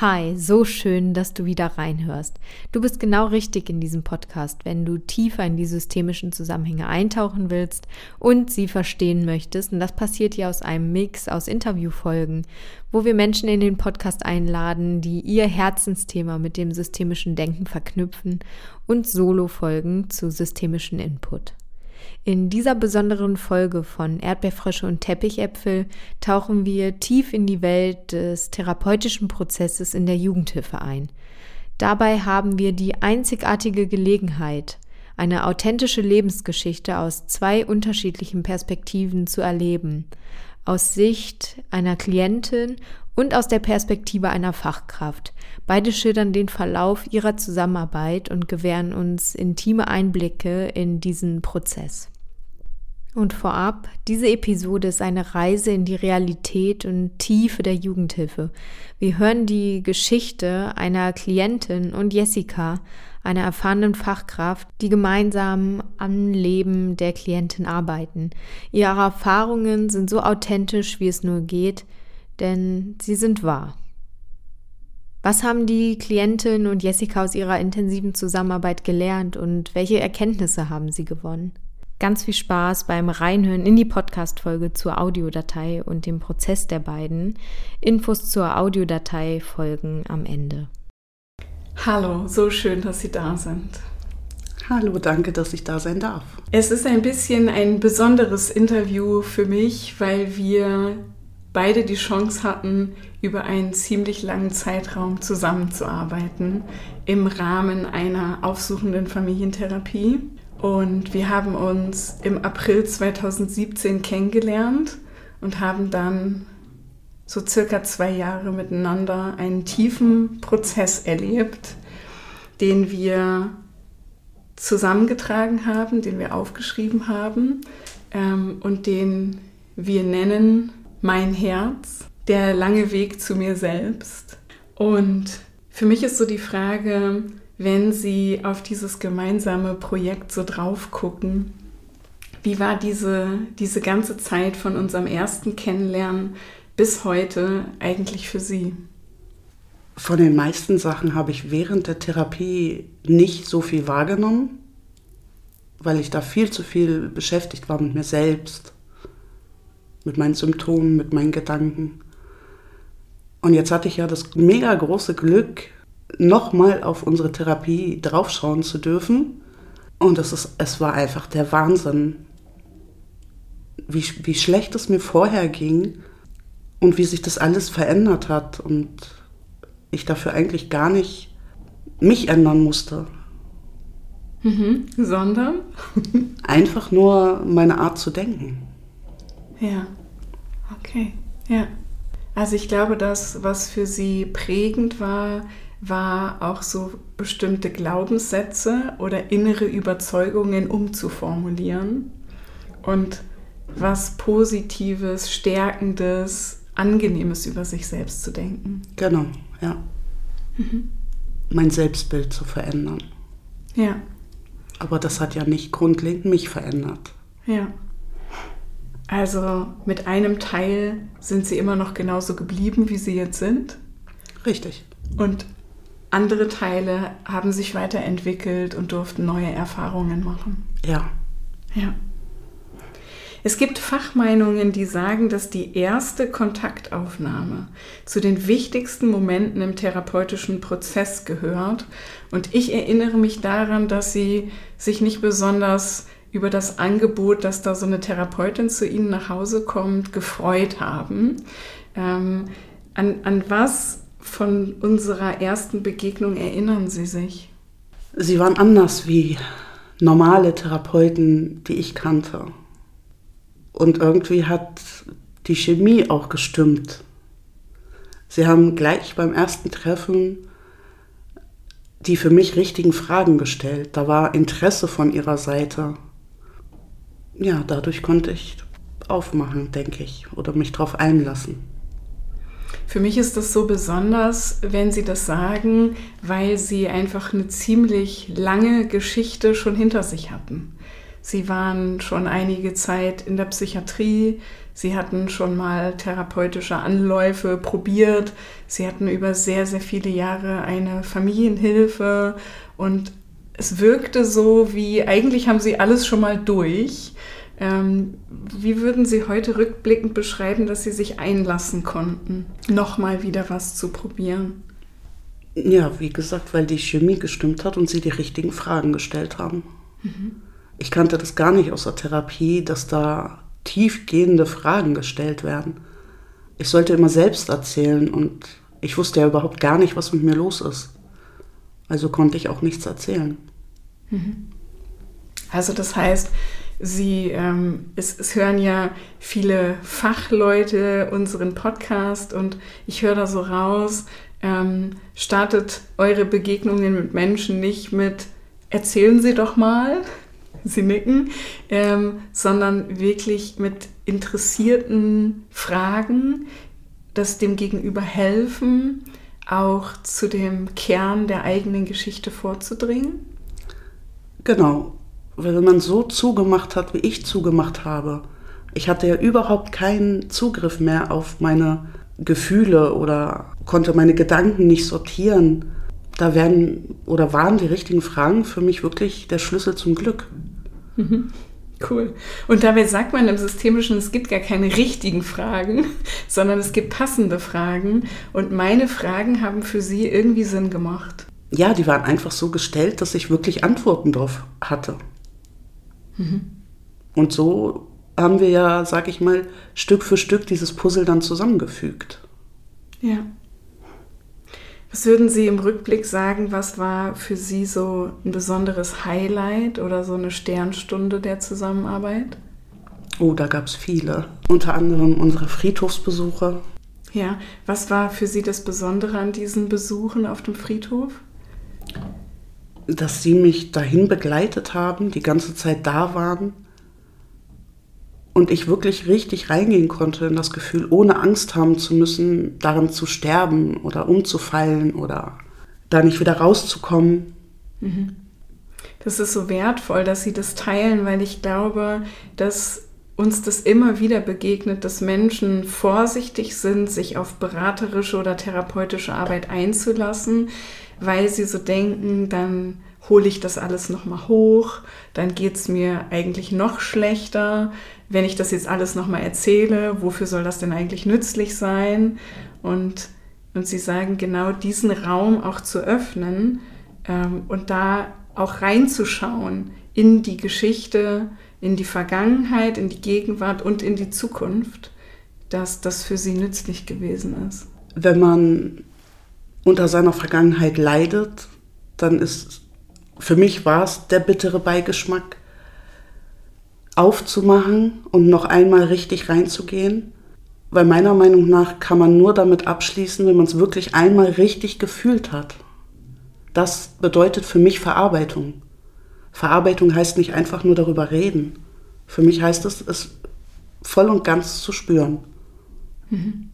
Hi, so schön, dass du wieder reinhörst. Du bist genau richtig in diesem Podcast, wenn du tiefer in die systemischen Zusammenhänge eintauchen willst und sie verstehen möchtest. Und das passiert hier aus einem Mix aus Interviewfolgen, wo wir Menschen in den Podcast einladen, die ihr Herzensthema mit dem systemischen Denken verknüpfen und Solo-Folgen zu systemischen Input. In dieser besonderen Folge von Erdbeerfrösche und Teppichäpfel tauchen wir tief in die Welt des therapeutischen Prozesses in der Jugendhilfe ein. Dabei haben wir die einzigartige Gelegenheit, eine authentische Lebensgeschichte aus zwei unterschiedlichen Perspektiven zu erleben, aus Sicht einer Klientin und aus der Perspektive einer Fachkraft. Beide schildern den Verlauf ihrer Zusammenarbeit und gewähren uns intime Einblicke in diesen Prozess. Und vorab, diese Episode ist eine Reise in die Realität und Tiefe der Jugendhilfe. Wir hören die Geschichte einer Klientin und Jessica, einer erfahrenen Fachkraft, die gemeinsam am Leben der Klientin arbeiten. Ihre Erfahrungen sind so authentisch, wie es nur geht, denn sie sind wahr. Was haben die Klientin und Jessica aus ihrer intensiven Zusammenarbeit gelernt und welche Erkenntnisse haben sie gewonnen? Ganz viel Spaß beim Reinhören in die Podcast-Folge zur Audiodatei und dem Prozess der beiden. Infos zur Audiodatei folgen am Ende. Hallo, so schön, dass Sie da sind. Hallo, danke, dass ich da sein darf. Es ist ein bisschen ein besonderes Interview für mich, weil wir beide die Chance hatten, über einen ziemlich langen Zeitraum zusammenzuarbeiten im Rahmen einer aufsuchenden Familientherapie. Und wir haben uns im April 2017 kennengelernt und haben dann so circa zwei Jahre miteinander einen tiefen Prozess erlebt, den wir zusammengetragen haben, den wir aufgeschrieben haben ähm, und den wir nennen Mein Herz, der lange Weg zu mir selbst. Und für mich ist so die Frage, wenn Sie auf dieses gemeinsame Projekt so drauf gucken. Wie war diese, diese ganze Zeit von unserem ersten Kennenlernen bis heute eigentlich für Sie? Von den meisten Sachen habe ich während der Therapie nicht so viel wahrgenommen, weil ich da viel zu viel beschäftigt war mit mir selbst, mit meinen Symptomen, mit meinen Gedanken. Und jetzt hatte ich ja das mega große Glück, nochmal auf unsere Therapie draufschauen zu dürfen. Und es, ist, es war einfach der Wahnsinn, wie, wie schlecht es mir vorher ging und wie sich das alles verändert hat und ich dafür eigentlich gar nicht mich ändern musste. Mhm. Sondern? Einfach nur meine Art zu denken. Ja, okay, ja. Also ich glaube, das, was für Sie prägend war, war auch so bestimmte Glaubenssätze oder innere Überzeugungen umzuformulieren und was Positives, Stärkendes, Angenehmes über sich selbst zu denken. Genau, ja. Mhm. Mein Selbstbild zu verändern. Ja. Aber das hat ja nicht grundlegend mich verändert. Ja. Also mit einem Teil sind Sie immer noch genauso geblieben, wie Sie jetzt sind. Richtig. Und andere Teile haben sich weiterentwickelt und durften neue Erfahrungen machen. Ja. Ja. Es gibt Fachmeinungen, die sagen, dass die erste Kontaktaufnahme zu den wichtigsten Momenten im therapeutischen Prozess gehört. Und ich erinnere mich daran, dass sie sich nicht besonders über das Angebot, dass da so eine Therapeutin zu ihnen nach Hause kommt, gefreut haben. Ähm, an, an was von unserer ersten Begegnung erinnern Sie sich? Sie waren anders wie normale Therapeuten, die ich kannte. Und irgendwie hat die Chemie auch gestimmt. Sie haben gleich beim ersten Treffen die für mich richtigen Fragen gestellt. Da war Interesse von ihrer Seite. Ja, dadurch konnte ich aufmachen, denke ich, oder mich darauf einlassen. Für mich ist das so besonders, wenn Sie das sagen, weil Sie einfach eine ziemlich lange Geschichte schon hinter sich hatten. Sie waren schon einige Zeit in der Psychiatrie, Sie hatten schon mal therapeutische Anläufe probiert, Sie hatten über sehr, sehr viele Jahre eine Familienhilfe und es wirkte so, wie eigentlich haben Sie alles schon mal durch. Ähm, wie würden Sie heute rückblickend beschreiben, dass Sie sich einlassen konnten, nochmal wieder was zu probieren? Ja, wie gesagt, weil die Chemie gestimmt hat und Sie die richtigen Fragen gestellt haben. Mhm. Ich kannte das gar nicht aus der Therapie, dass da tiefgehende Fragen gestellt werden. Ich sollte immer selbst erzählen und ich wusste ja überhaupt gar nicht, was mit mir los ist. Also konnte ich auch nichts erzählen. Mhm. Also das heißt, Sie, ähm, es, es, hören ja viele Fachleute unseren Podcast und ich höre da so raus, ähm, startet eure Begegnungen mit Menschen nicht mit erzählen Sie doch mal, Sie nicken, ähm, sondern wirklich mit interessierten Fragen, das dem Gegenüber helfen, auch zu dem Kern der eigenen Geschichte vorzudringen? Genau, weil wenn man so zugemacht hat, wie ich zugemacht habe, ich hatte ja überhaupt keinen Zugriff mehr auf meine Gefühle oder konnte meine Gedanken nicht sortieren. Da werden oder waren die richtigen Fragen für mich wirklich der Schlüssel zum Glück. Mhm. Cool. Und dabei sagt man im Systemischen, es gibt gar keine richtigen Fragen, sondern es gibt passende Fragen. Und meine Fragen haben für Sie irgendwie Sinn gemacht. Ja, die waren einfach so gestellt, dass ich wirklich Antworten drauf hatte. Mhm. Und so haben wir ja, sag ich mal, Stück für Stück dieses Puzzle dann zusammengefügt. Ja. Was würden Sie im Rückblick sagen, was war für Sie so ein besonderes Highlight oder so eine Sternstunde der Zusammenarbeit? Oh, da gab es viele. Unter anderem unsere Friedhofsbesuche. Ja, was war für Sie das Besondere an diesen Besuchen auf dem Friedhof? dass sie mich dahin begleitet haben, die ganze Zeit da waren und ich wirklich richtig reingehen konnte in das Gefühl, ohne Angst haben zu müssen, darin zu sterben oder umzufallen oder da nicht wieder rauszukommen. Mhm. Das ist so wertvoll, dass Sie das teilen, weil ich glaube, dass uns das immer wieder begegnet, dass Menschen vorsichtig sind, sich auf beraterische oder therapeutische Arbeit einzulassen, weil sie so denken, dann hole ich das alles nochmal hoch, dann geht es mir eigentlich noch schlechter. Wenn ich das jetzt alles nochmal erzähle, wofür soll das denn eigentlich nützlich sein? Und, und sie sagen, genau diesen Raum auch zu öffnen ähm, und da auch reinzuschauen in die Geschichte, in die Vergangenheit, in die Gegenwart und in die Zukunft, dass das für sie nützlich gewesen ist. Wenn man unter seiner Vergangenheit leidet, dann ist, für mich war es der bittere Beigeschmack, aufzumachen und noch einmal richtig reinzugehen. Weil meiner Meinung nach kann man nur damit abschließen, wenn man es wirklich einmal richtig gefühlt hat. Das bedeutet für mich Verarbeitung. Verarbeitung heißt nicht einfach nur darüber reden. Für mich heißt es, es voll und ganz zu spüren. Mhm.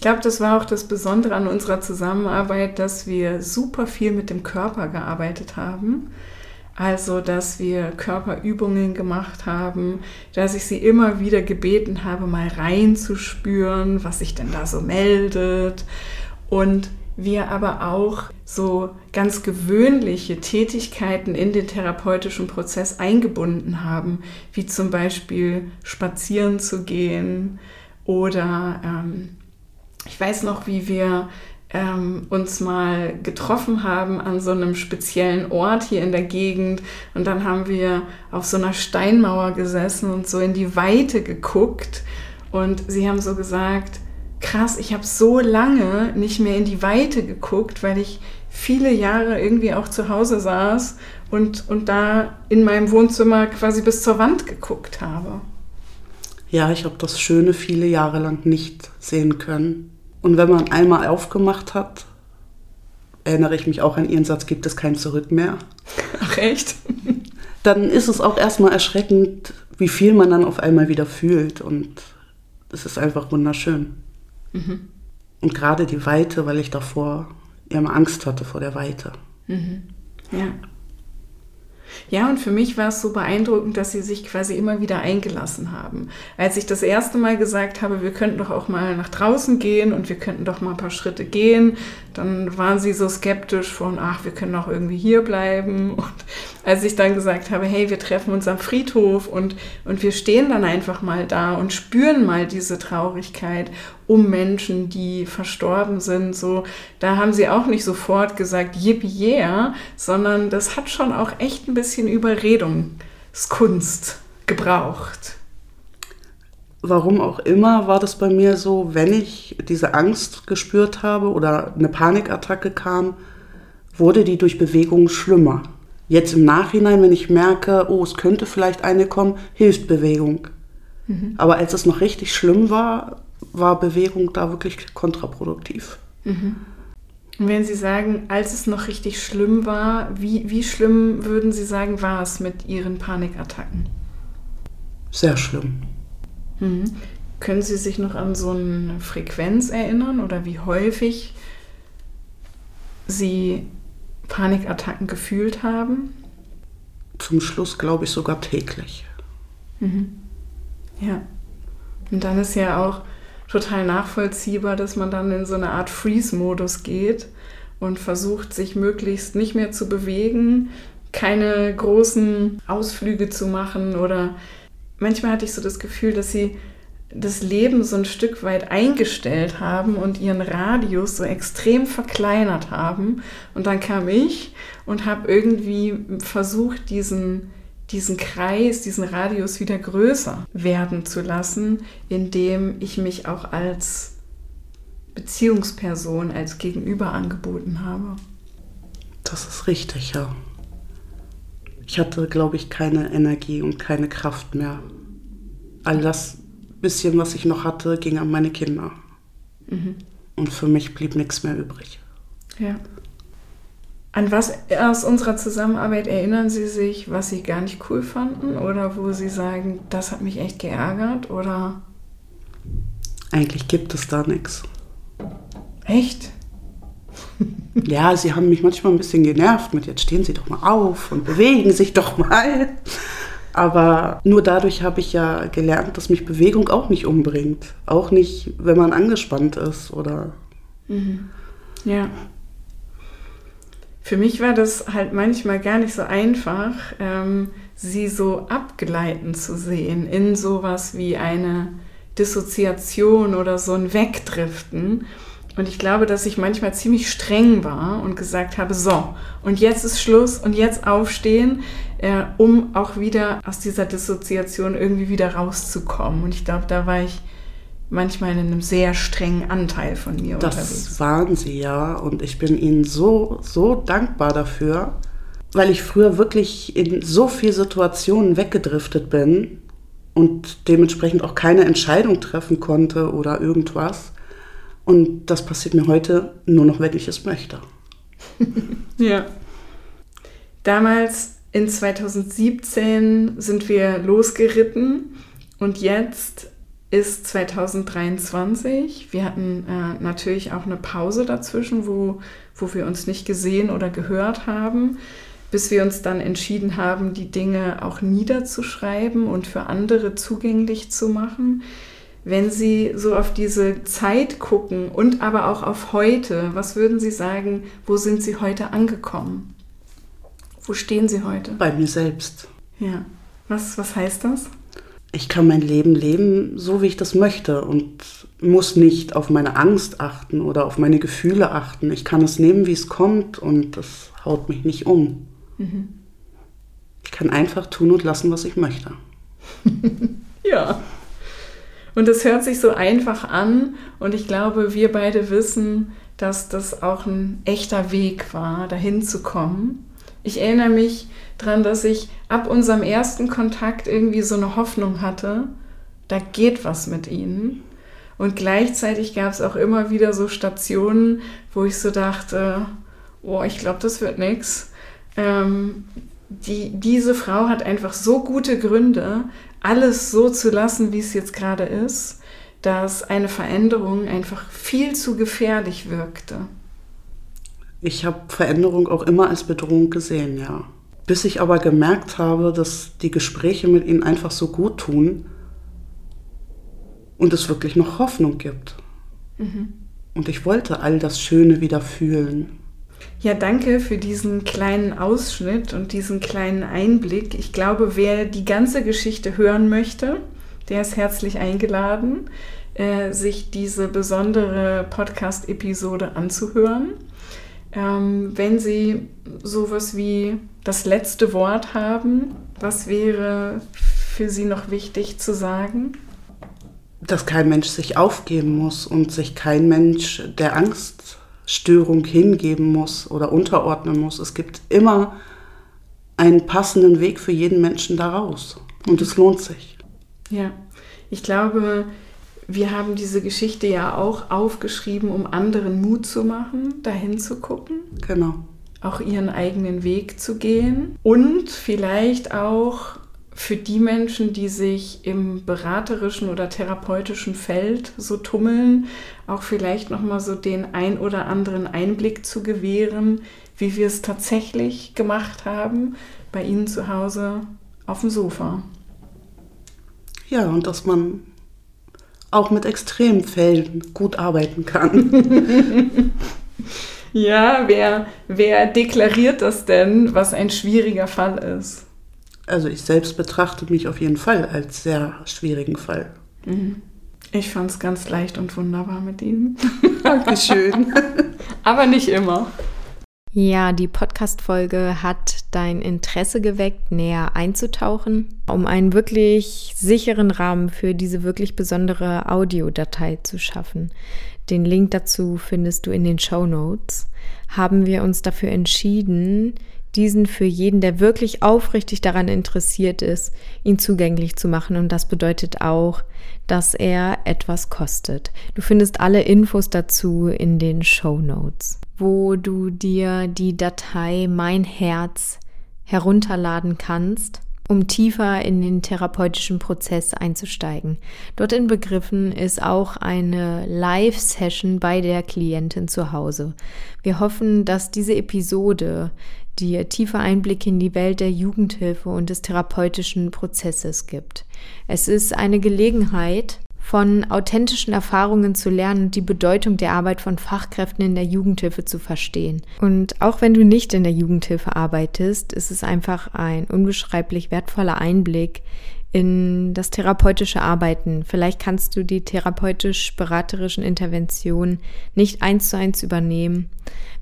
Ich glaube, das war auch das Besondere an unserer Zusammenarbeit, dass wir super viel mit dem Körper gearbeitet haben. Also, dass wir Körperübungen gemacht haben, dass ich sie immer wieder gebeten habe, mal reinzuspüren, was sich denn da so meldet. Und wir aber auch so ganz gewöhnliche Tätigkeiten in den therapeutischen Prozess eingebunden haben, wie zum Beispiel spazieren zu gehen oder ähm, ich weiß noch, wie wir ähm, uns mal getroffen haben an so einem speziellen Ort hier in der Gegend. Und dann haben wir auf so einer Steinmauer gesessen und so in die Weite geguckt. Und sie haben so gesagt, krass, ich habe so lange nicht mehr in die Weite geguckt, weil ich viele Jahre irgendwie auch zu Hause saß und, und da in meinem Wohnzimmer quasi bis zur Wand geguckt habe. Ja, ich habe das Schöne viele Jahre lang nicht sehen können. Und wenn man einmal aufgemacht hat, erinnere ich mich auch an Ihren Satz, gibt es kein Zurück mehr. Ach echt? Dann ist es auch erstmal erschreckend, wie viel man dann auf einmal wieder fühlt. Und es ist einfach wunderschön. Mhm. Und gerade die Weite, weil ich davor ja immer Angst hatte vor der Weite. Mhm. Ja. Ja, und für mich war es so beeindruckend, dass sie sich quasi immer wieder eingelassen haben. Als ich das erste Mal gesagt habe, wir könnten doch auch mal nach draußen gehen und wir könnten doch mal ein paar Schritte gehen, dann waren sie so skeptisch von, ach, wir können auch irgendwie hier bleiben. Und als ich dann gesagt habe, hey, wir treffen uns am Friedhof und, und wir stehen dann einfach mal da und spüren mal diese Traurigkeit um Menschen, die verstorben sind, so, da haben sie auch nicht sofort gesagt, yippie yeah, sondern das hat schon auch echt ein bisschen Überredungskunst gebraucht. Warum auch immer war das bei mir so, wenn ich diese Angst gespürt habe oder eine Panikattacke kam, wurde die durch Bewegung schlimmer. Jetzt im Nachhinein, wenn ich merke, oh, es könnte vielleicht eine kommen, hilft Bewegung. Mhm. Aber als es noch richtig schlimm war, war Bewegung da wirklich kontraproduktiv. Mhm. Und wenn Sie sagen, als es noch richtig schlimm war, wie, wie schlimm würden Sie sagen, war es mit Ihren Panikattacken? Sehr schlimm. Mhm. Können Sie sich noch an so eine Frequenz erinnern oder wie häufig Sie Panikattacken gefühlt haben? Zum Schluss glaube ich sogar täglich. Mhm. Ja. Und dann ist ja auch total nachvollziehbar, dass man dann in so eine Art Freeze-Modus geht und versucht, sich möglichst nicht mehr zu bewegen, keine großen Ausflüge zu machen oder manchmal hatte ich so das Gefühl, dass sie das Leben so ein Stück weit eingestellt haben und ihren Radius so extrem verkleinert haben. Und dann kam ich und habe irgendwie versucht, diesen diesen Kreis, diesen Radius wieder größer werden zu lassen, indem ich mich auch als Beziehungsperson, als Gegenüber angeboten habe. Das ist richtig, ja. Ich hatte, glaube ich, keine Energie und keine Kraft mehr. All das bisschen, was ich noch hatte, ging an meine Kinder. Mhm. Und für mich blieb nichts mehr übrig. Ja. An was aus unserer Zusammenarbeit erinnern Sie sich, was Sie gar nicht cool fanden oder wo Sie sagen, das hat mich echt geärgert oder? Eigentlich gibt es da nichts. Echt? Ja, Sie haben mich manchmal ein bisschen genervt mit, jetzt stehen Sie doch mal auf und bewegen sich doch mal. Aber nur dadurch habe ich ja gelernt, dass mich Bewegung auch nicht umbringt. Auch nicht, wenn man angespannt ist oder. Mhm. Ja. Für mich war das halt manchmal gar nicht so einfach, ähm, sie so abgleiten zu sehen in sowas wie eine Dissoziation oder so ein Wegdriften. Und ich glaube, dass ich manchmal ziemlich streng war und gesagt habe, so, und jetzt ist Schluss und jetzt aufstehen, äh, um auch wieder aus dieser Dissoziation irgendwie wieder rauszukommen. Und ich glaube, da war ich manchmal in einem sehr strengen Anteil von mir das unterwegs. Das waren sie ja und ich bin ihnen so, so dankbar dafür, weil ich früher wirklich in so viele Situationen weggedriftet bin und dementsprechend auch keine Entscheidung treffen konnte oder irgendwas. Und das passiert mir heute nur noch, wenn ich es möchte. ja. Damals in 2017 sind wir losgeritten und jetzt ist 2023. Wir hatten äh, natürlich auch eine Pause dazwischen, wo, wo wir uns nicht gesehen oder gehört haben, bis wir uns dann entschieden haben, die Dinge auch niederzuschreiben und für andere zugänglich zu machen. Wenn Sie so auf diese Zeit gucken und aber auch auf heute, was würden Sie sagen, wo sind Sie heute angekommen? Wo stehen Sie heute? Bei mir selbst. Ja. Was, was heißt das? Ich kann mein Leben leben, so wie ich das möchte und muss nicht auf meine Angst achten oder auf meine Gefühle achten. Ich kann es nehmen, wie es kommt und das haut mich nicht um. Mhm. Ich kann einfach tun und lassen, was ich möchte. ja. Und es hört sich so einfach an und ich glaube, wir beide wissen, dass das auch ein echter Weg war, dahin zu kommen. Ich erinnere mich daran, dass ich ab unserem ersten Kontakt irgendwie so eine Hoffnung hatte, da geht was mit ihnen. Und gleichzeitig gab es auch immer wieder so Stationen, wo ich so dachte, oh, ich glaube, das wird nichts. Ähm, die, diese Frau hat einfach so gute Gründe, alles so zu lassen, wie es jetzt gerade ist, dass eine Veränderung einfach viel zu gefährlich wirkte. Ich habe Veränderung auch immer als Bedrohung gesehen, ja. Bis ich aber gemerkt habe, dass die Gespräche mit ihnen einfach so gut tun und es wirklich noch Hoffnung gibt. Mhm. Und ich wollte all das Schöne wieder fühlen. Ja, danke für diesen kleinen Ausschnitt und diesen kleinen Einblick. Ich glaube, wer die ganze Geschichte hören möchte, der ist herzlich eingeladen, äh, sich diese besondere Podcast-Episode anzuhören. Ähm, wenn Sie sowas wie das letzte Wort haben, was wäre für Sie noch wichtig zu sagen? Dass kein Mensch sich aufgeben muss und sich kein Mensch der Angststörung hingeben muss oder unterordnen muss. Es gibt immer einen passenden Weg für jeden Menschen daraus. Und es lohnt sich. Ja, ich glaube, wir haben diese Geschichte ja auch aufgeschrieben, um anderen Mut zu machen, dahin zu gucken. Genau. Auch ihren eigenen Weg zu gehen. Und vielleicht auch für die Menschen, die sich im beraterischen oder therapeutischen Feld so tummeln, auch vielleicht nochmal so den ein oder anderen Einblick zu gewähren, wie wir es tatsächlich gemacht haben, bei Ihnen zu Hause auf dem Sofa. Ja, und dass man auch mit Extremfällen gut arbeiten kann. ja, wer, wer deklariert das denn, was ein schwieriger Fall ist? Also ich selbst betrachte mich auf jeden Fall als sehr schwierigen Fall. Mhm. Ich fand es ganz leicht und wunderbar mit Ihnen. Dankeschön. Aber nicht immer. Ja, die Podcast-Folge hat dein Interesse geweckt, näher einzutauchen, um einen wirklich sicheren Rahmen für diese wirklich besondere Audiodatei zu schaffen. Den Link dazu findest du in den Show Notes. Haben wir uns dafür entschieden, diesen für jeden, der wirklich aufrichtig daran interessiert ist, ihn zugänglich zu machen. Und das bedeutet auch, dass er etwas kostet. Du findest alle Infos dazu in den Show Notes wo du dir die Datei Mein Herz herunterladen kannst, um tiefer in den therapeutischen Prozess einzusteigen. Dort in Begriffen ist auch eine Live-Session bei der Klientin zu Hause. Wir hoffen, dass diese Episode dir tiefe Einblicke in die Welt der Jugendhilfe und des therapeutischen Prozesses gibt. Es ist eine Gelegenheit, von authentischen Erfahrungen zu lernen und die Bedeutung der Arbeit von Fachkräften in der Jugendhilfe zu verstehen. Und auch wenn du nicht in der Jugendhilfe arbeitest, ist es einfach ein unbeschreiblich wertvoller Einblick in das therapeutische Arbeiten. Vielleicht kannst du die therapeutisch-beraterischen Interventionen nicht eins zu eins übernehmen,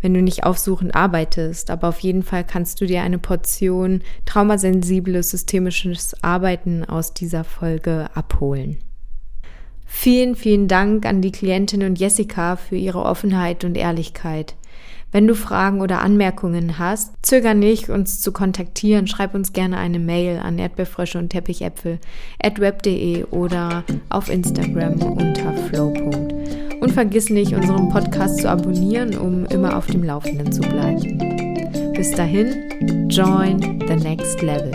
wenn du nicht aufsuchend arbeitest, aber auf jeden Fall kannst du dir eine Portion traumasensibles systemisches Arbeiten aus dieser Folge abholen. Vielen, vielen Dank an die Klientin und Jessica für ihre Offenheit und Ehrlichkeit. Wenn du Fragen oder Anmerkungen hast, zöger nicht, uns zu kontaktieren. Schreib uns gerne eine Mail an erdbeerfrösche und teppichäpfel at web.de oder auf Instagram unter flow. Und vergiss nicht, unseren Podcast zu abonnieren, um immer auf dem Laufenden zu bleiben. Bis dahin, join the next level.